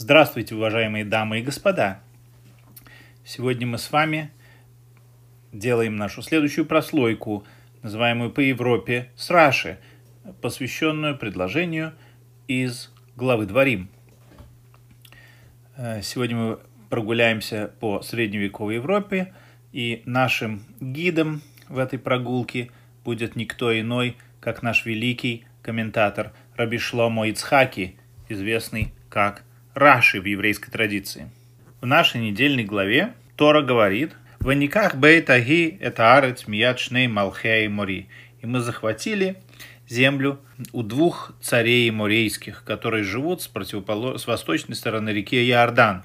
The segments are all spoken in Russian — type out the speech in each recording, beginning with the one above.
Здравствуйте, уважаемые дамы и господа! Сегодня мы с вами делаем нашу следующую прослойку, называемую по Европе с Раши, посвященную предложению из главы Дворим. Э, сегодня мы прогуляемся по средневековой Европе, и нашим гидом в этой прогулке будет никто иной, как наш великий комментатор Раби Шломо известный как Раши в еврейской традиции. В нашей недельной главе Тора говорит «В никах бейтаги это арец мият шней малхей мори». И мы захватили землю у двух царей морейских, которые живут с, противополож... с восточной стороны реки Иордан,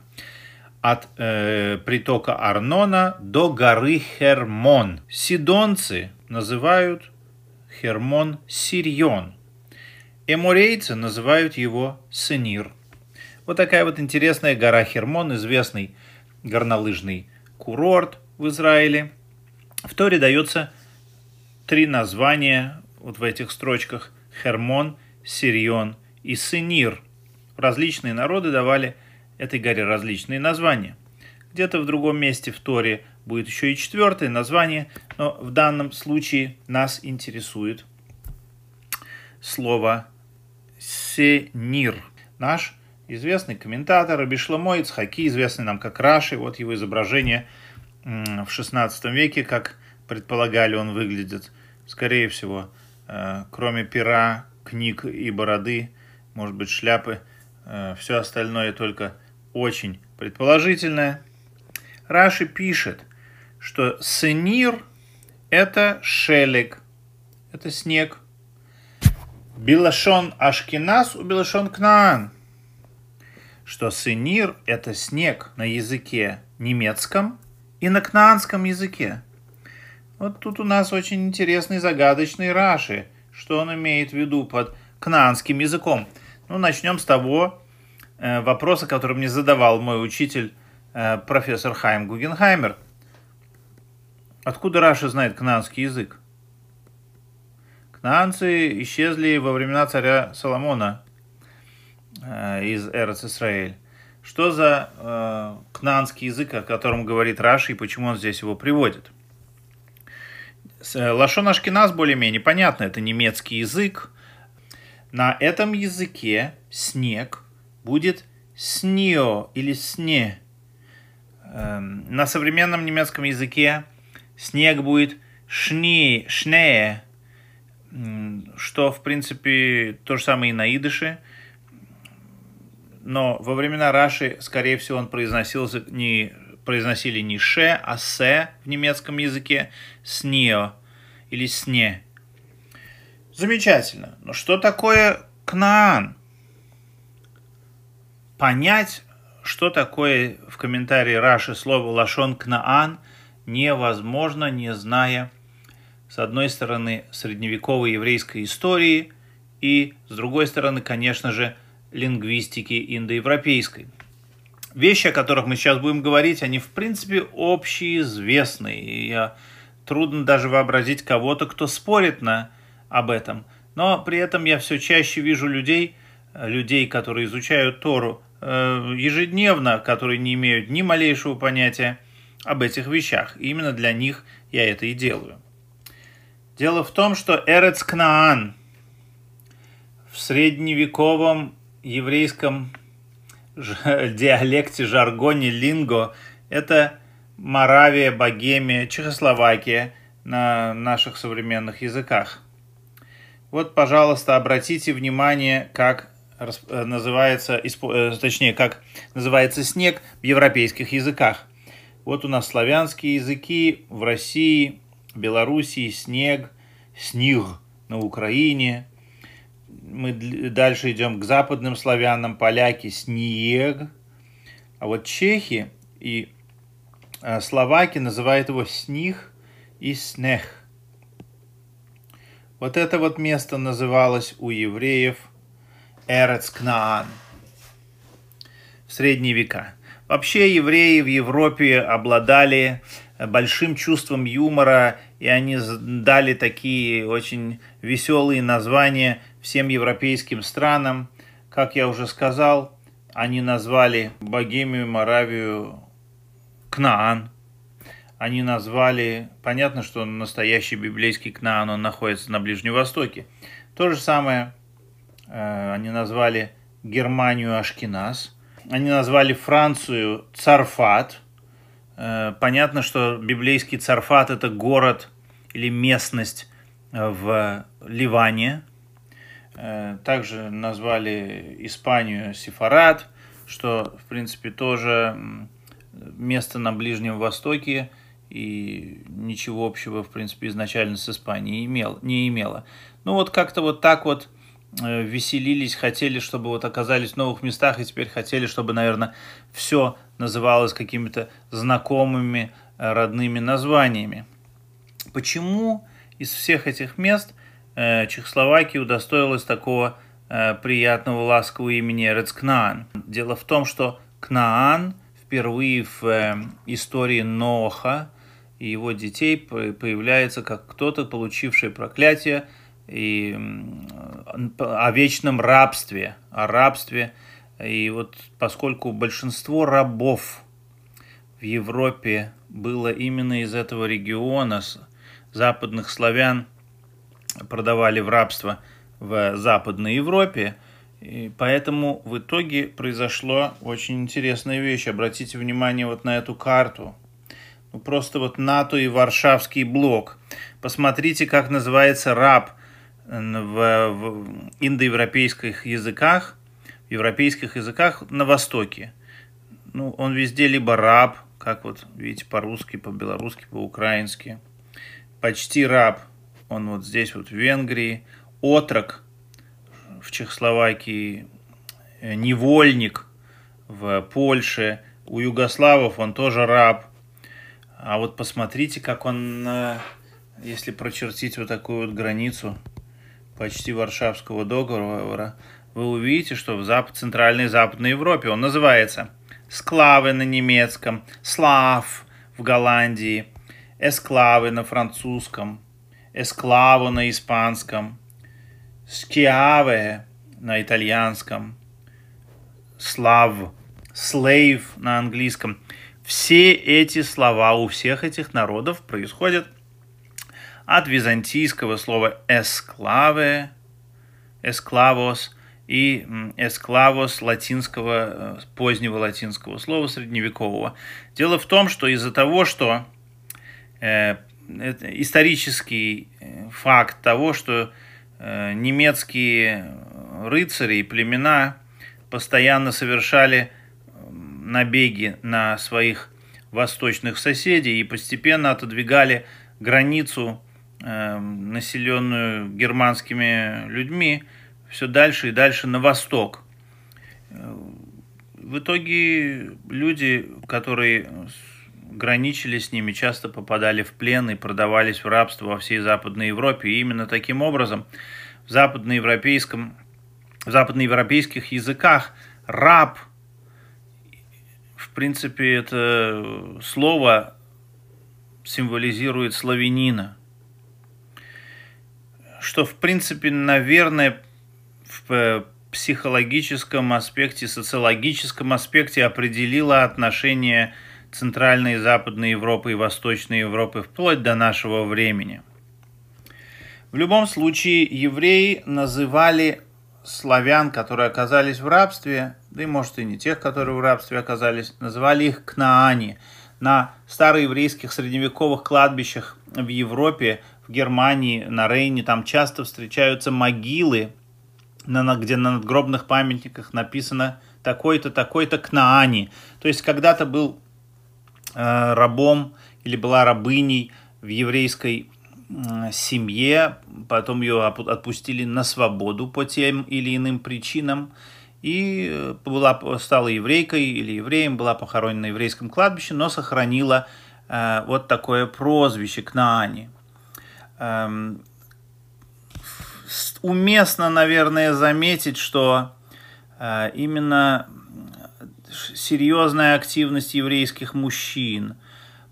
от э, притока Арнона до горы Хермон. Сидонцы называют Хермон Сирьон. Эморейцы называют его Сенир. Вот такая вот интересная гора Хермон, известный горнолыжный курорт в Израиле. В Торе дается три названия вот в этих строчках. Хермон, Сирион и Сенир. Различные народы давали этой горе различные названия. Где-то в другом месте в Торе будет еще и четвертое название, но в данном случае нас интересует слово Сенир. Наш известный комментатор Абишламо Ицхаки, известный нам как Раши, вот его изображение в XVI веке, как предполагали, он выглядит, скорее всего, э, кроме пера, книг и бороды, может быть, шляпы, э, все остальное только очень предположительное. Раши пишет, что сенир – это шелег, это снег. Билашон Ашкинас у Билашон Кнаан, что сенир – это снег на языке немецком и на кнаанском языке. Вот тут у нас очень интересный загадочный Раши, что он имеет в виду под кнаанским языком. Ну, начнем с того э, вопроса, который мне задавал мой учитель, э, профессор Хайм Гугенхаймер. Откуда Раша знает кнаанский язык? Кнаанцы исчезли во времена царя Соломона из Эрец Исраэль. Что за э, кнаанский язык, о котором говорит Раши, и почему он здесь его приводит? Э, Лашон Ашкиназ более-менее понятно, это немецкий язык. На этом языке снег будет снио или сне. Эм, на современном немецком языке снег будет шни, шнее, что, в принципе, то же самое и на идыше. Но во времена Раши, скорее всего, он произносился не произносили не ше, а се в немецком языке, снио или сне. Замечательно. Но что такое Кнаан? Понять, что такое в комментарии Раши слово лашон Кнаан, невозможно, не зная с одной стороны, средневековой еврейской истории и, с другой стороны, конечно же, лингвистики индоевропейской. Вещи, о которых мы сейчас будем говорить, они, в принципе, общеизвестны. И трудно даже вообразить кого-то, кто спорит на, об этом. Но при этом я все чаще вижу людей, людей, которые изучают Тору э, ежедневно, которые не имеют ни малейшего понятия об этих вещах. И именно для них я это и делаю. Дело в том, что Эрец Кнаан в средневековом еврейском диалекте, жаргоне, линго – это Моравия, Богемия, Чехословакия на наших современных языках. Вот, пожалуйста, обратите внимание, как э, называется, э, точнее, как называется снег в европейских языках. Вот у нас славянские языки в России, Белоруссии снег, снег на Украине. Мы дальше идем к западным славянам, поляки снег. А вот чехи и а, словаки называют его сних и снех. Вот это вот место называлось у евреев Эрецкнаан в средние века. Вообще евреи в Европе обладали большим чувством юмора, и они дали такие очень веселые названия всем европейским странам. Как я уже сказал, они назвали Богемию, Моравию Кнаан. Они назвали, понятно, что настоящий библейский Кнаан, он находится на Ближнем Востоке. То же самое э, они назвали Германию Ашкиназ. Они назвали Францию Царфат. Э, понятно, что библейский Царфат – это город или местность в Ливане. Э, также назвали Испанию Сефарат, что, в принципе, тоже место на Ближнем Востоке и ничего общего, в принципе, изначально с Испанией имел, не имело. Ну вот как-то вот так вот э, веселились, хотели, чтобы вот оказались в новых местах, и теперь хотели, чтобы, наверное, все называлось какими-то знакомыми э, родными названиями. Почему из всех этих мест Чехословакия удостоилась такого э, приятного ласкового имени Рецкнаан. Дело в том, что Кнаан впервые в э, истории Ноха и его детей появляется как кто-то, получивший проклятие и о вечном рабстве, о рабстве. И вот поскольку большинство рабов в Европе было именно из этого региона, западных славян продавали в рабство в Западной Европе. И поэтому в итоге произошло очень интересная вещь. Обратите внимание вот на эту карту. Ну, просто вот НАТО и Варшавский блок. Посмотрите, как называется раб в, в индоевропейских языках, в европейских языках на Востоке. Ну, он везде либо раб, как вот видите по-русски, по-белорусски, по-украински – почти раб, он вот здесь вот в Венгрии, отрок в Чехословакии, э, невольник в Польше, у югославов он тоже раб. А вот посмотрите, как он, если прочертить вот такую вот границу почти Варшавского договора, вы увидите, что в Запад, Центральной Западной Европе он называется Склавы на немецком, Слав в Голландии – эсклавы на французском, эсклаво на испанском, скиаве на итальянском, слав, слейв на английском. Все эти слова у всех этих народов происходят от византийского слова эсклаве, эсклавос и эсклавос латинского, позднего латинского слова средневекового. Дело в том, что из-за того, что Э, исторический э, факт того, что э, немецкие рыцари и племена постоянно совершали набеги на своих восточных соседей и постепенно отодвигали границу, населенную германскими людьми, все дальше и дальше на восток. В итоге люди, которые граничили с ними, часто попадали в плен и продавались в рабство во всей Западной Европе. И именно таким образом в западноевропейском, в западноевропейских языках раб, в принципе, это слово символизирует славянина. Что, в принципе, наверное, в психологическом аспекте, социологическом аспекте определило отношение Центральной и Западной Европы и Восточной Европы вплоть до нашего времени. В любом случае, евреи называли славян, которые оказались в рабстве, да и может и не тех, которые в рабстве оказались, называли их кнаани. На староеврейских средневековых кладбищах в Европе, в Германии, на Рейне, там часто встречаются могилы, где на надгробных памятниках написано такой-то, такой-то Кнаани. То есть когда-то был рабом или была рабыней в еврейской семье, потом ее отпустили на свободу по тем или иным причинам, и э, была, стала еврейкой или евреем, была похоронена на еврейском кладбище, но сохранила э, вот такое прозвище Кнаани. Эм, уместно, наверное, заметить, что э, именно серьезная активность еврейских мужчин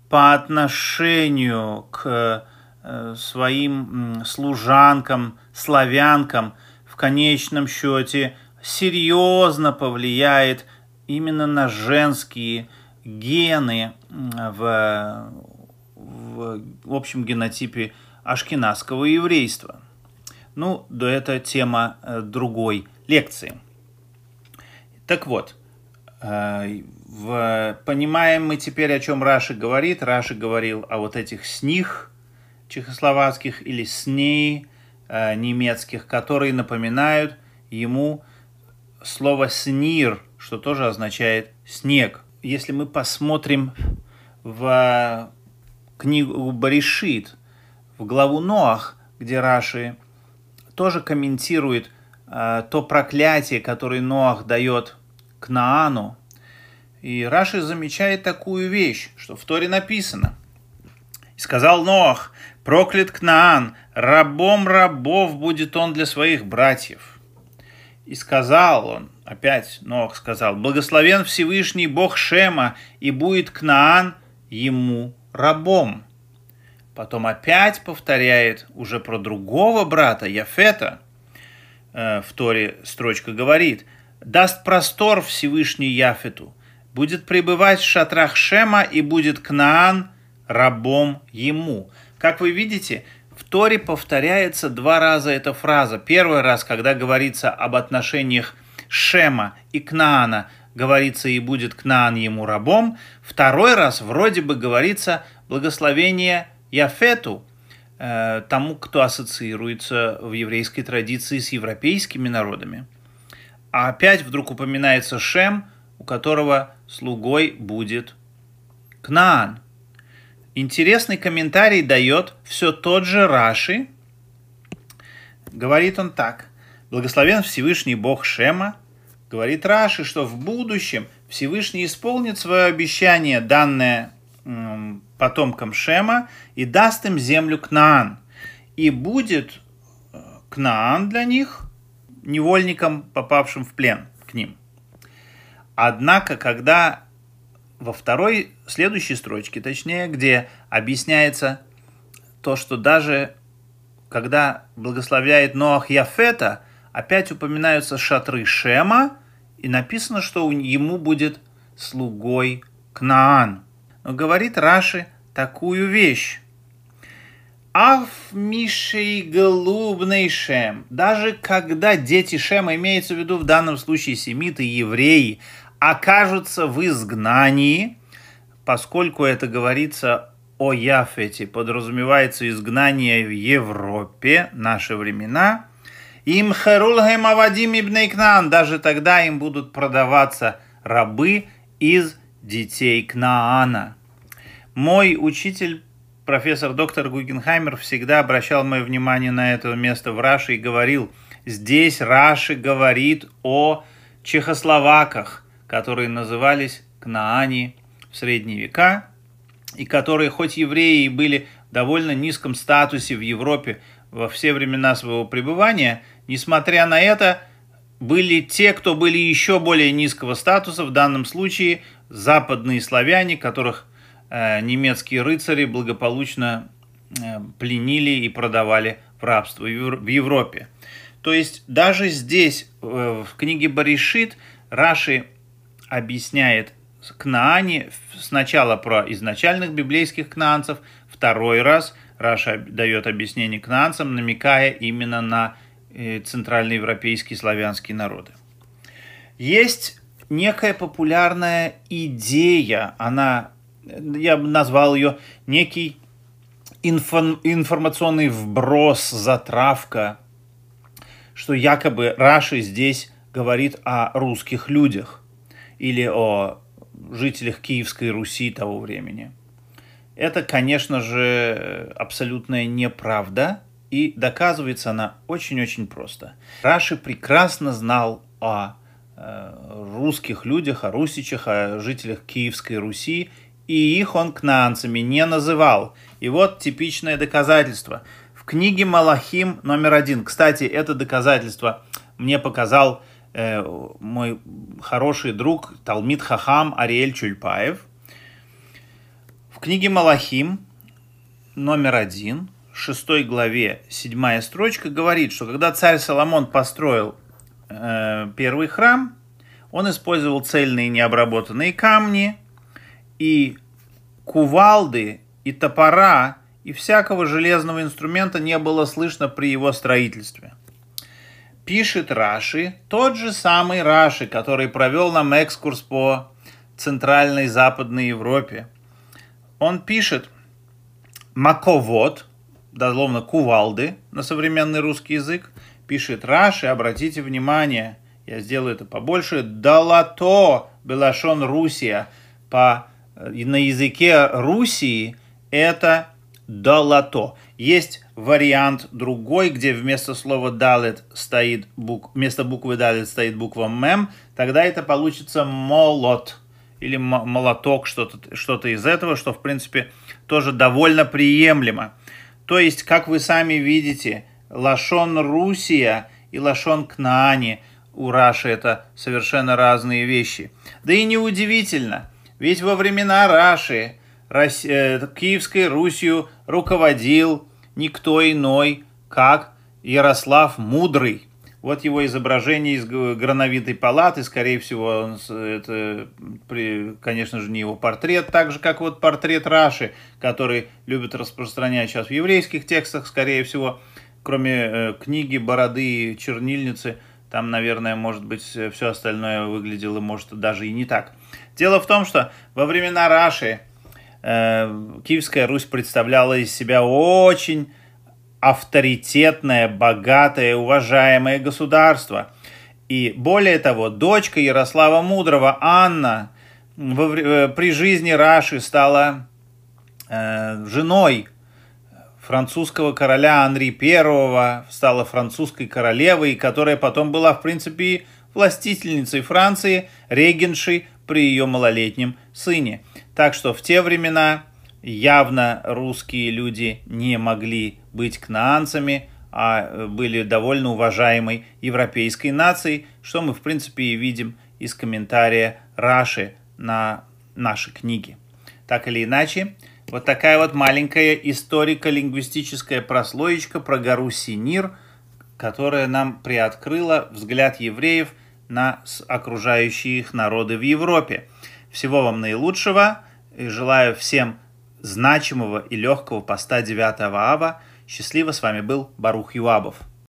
по отношению к э, своим служанкам, славянкам, в конечном счете серьезно повлияет именно на женские гены в, в, общем генотипе ашкенадского еврейства. Ну, да это тема э, другой лекции. Так вот, в, понимаем мы теперь, о чем Раши говорит. Раши говорил о вот этих сних чехословацких или сней э, немецких, которые напоминают ему слово «снир», что тоже означает «снег». Если мы посмотрим в книгу Баришит, в главу Ноах, где Раши тоже комментирует э, то проклятие, которое Ноах дает к Наану. И Раши замечает такую вещь, что в Торе написано. «И сказал Ноах, проклят Кнаан, рабом рабов будет он для своих братьев». И сказал он, опять Ноах сказал, «Благословен Всевышний Бог Шема, и будет Кнаан ему рабом». Потом опять повторяет уже про другого брата, Яфета. Э, в Торе строчка говорит, «Даст простор Всевышний Яфету, будет пребывать в шатрах Шема и будет Кнаан рабом ему». Как вы видите, в Торе повторяется два раза эта фраза. Первый раз, когда говорится об отношениях Шема и Кнаана, говорится «и будет Кнаан ему рабом». Второй раз вроде бы говорится «благословение Яфету, э, тому, кто ассоциируется в еврейской традиции с европейскими народами. А опять вдруг упоминается Шем, у которого слугой будет Кнаан. Интересный комментарий дает все тот же Раши. Говорит он так. Благословен Всевышний Бог Шема. Говорит Раши, что в будущем Всевышний исполнит свое обещание, данное потомкам Шема и даст им землю Кнаан. И будет э, Кнаан для них невольником, попавшим в плен к ним. Однако, когда во второй, следующей строчке, точнее, где объясняется то, что даже когда благословляет Ноах Яфета, опять упоминаются шатры Шема, и написано, что ему будет слугой Кнаан. Но говорит Раши такую вещь. Аф Мишей голубный Шем. Даже когда дети Шема, имеется в виду в данном случае семиты, евреи, окажутся в изгнании, поскольку это говорится о Яфете, подразумевается изгнание в Европе, наши времена, им херулхем авадим ибн даже тогда им будут продаваться рабы из детей Кнаана. Мой учитель, профессор доктор Гугенхаймер, всегда обращал мое внимание на это место в Раши и говорил, здесь Раши говорит о чехословаках, которые назывались Кнаани в средние века, и которые, хоть евреи и были в довольно низком статусе в Европе во все времена своего пребывания, несмотря на это, были те, кто были еще более низкого статуса, в данном случае западные славяне, которых немецкие рыцари благополучно э, пленили и продавали в рабство в Европе. То есть даже здесь, э, в книге Баришит, Раши объясняет Кнаане сначала про изначальных библейских кнаанцев, второй раз Раша дает объяснение кнаанцам, намекая именно на э, центральноевропейские славянские народы. Есть некая популярная идея, она, я бы назвал ее некий инфо, информационный вброс, затравка, что якобы Раши здесь говорит о русских людях или о жителях Киевской Руси того времени. Это, конечно же, абсолютная неправда, и доказывается она очень-очень просто. Раши прекрасно знал о Э, русских людях, о русичах, о жителях Киевской Руси, и их он кнаанцами не называл. И вот типичное доказательство. В книге Малахим номер один. Кстати, это доказательство мне показал э, мой хороший друг Талмит Хахам Ариэль Чульпаев. В книге Малахим номер один, шестой главе, седьмая строчка говорит, что когда царь Соломон построил э, первый храм, он использовал цельные необработанные камни и кувалды и топора и всякого железного инструмента не было слышно при его строительстве. Пишет Раши, тот же самый Раши, который провел нам экскурс по Центральной и Западной Европе. Он пишет «маковод», дословно «кувалды» на современный русский язык, пишет Раши, обратите внимание, я сделаю это побольше, «далато белашон Русия», по, на языке Русии это «далато». Есть вариант другой, где вместо слова «далет» стоит бук... вместо буквы «далет» стоит буква «мем», тогда это получится «молот» или молоток, что-то что из этого, что, в принципе, тоже довольно приемлемо. То есть, как вы сами видите, Лашон Русия и Лашон Кнаани у Раши это совершенно разные вещи. Да и неудивительно, ведь во времена Раши э, Киевской Русью руководил никто иной, как Ярослав Мудрый. Вот его изображение из грановитой палаты, скорее всего, это, конечно же, не его портрет, так же, как вот портрет Раши, который любят распространять сейчас в еврейских текстах, скорее всего, кроме э, книги, бороды и чернильницы, там, наверное, может быть, все остальное выглядело, может, даже и не так. Дело в том, что во времена Раши э, Киевская Русь представляла из себя очень авторитетное, богатое, уважаемое государство. И более того, дочка Ярослава Мудрого, Анна, э, при жизни Раши стала э, женой французского короля Анри I, стала французской королевой, которая потом была, в принципе, властительницей Франции, регеншей при ее малолетнем сыне. Так что в те времена явно русские люди не могли быть кнаанцами, а э, были довольно уважаемой европейской нацией, что мы, в принципе, и видим из комментария Раши на наши книги. Так или иначе, вот такая вот маленькая историко-лингвистическая прослоечка про гору Синир, которая нам приоткрыла взгляд евреев на окружающие их народы в Европе. Всего вам наилучшего и желаю всем значимого и легкого поста 9 ава. Счастливо, с вами был Барух Юабов.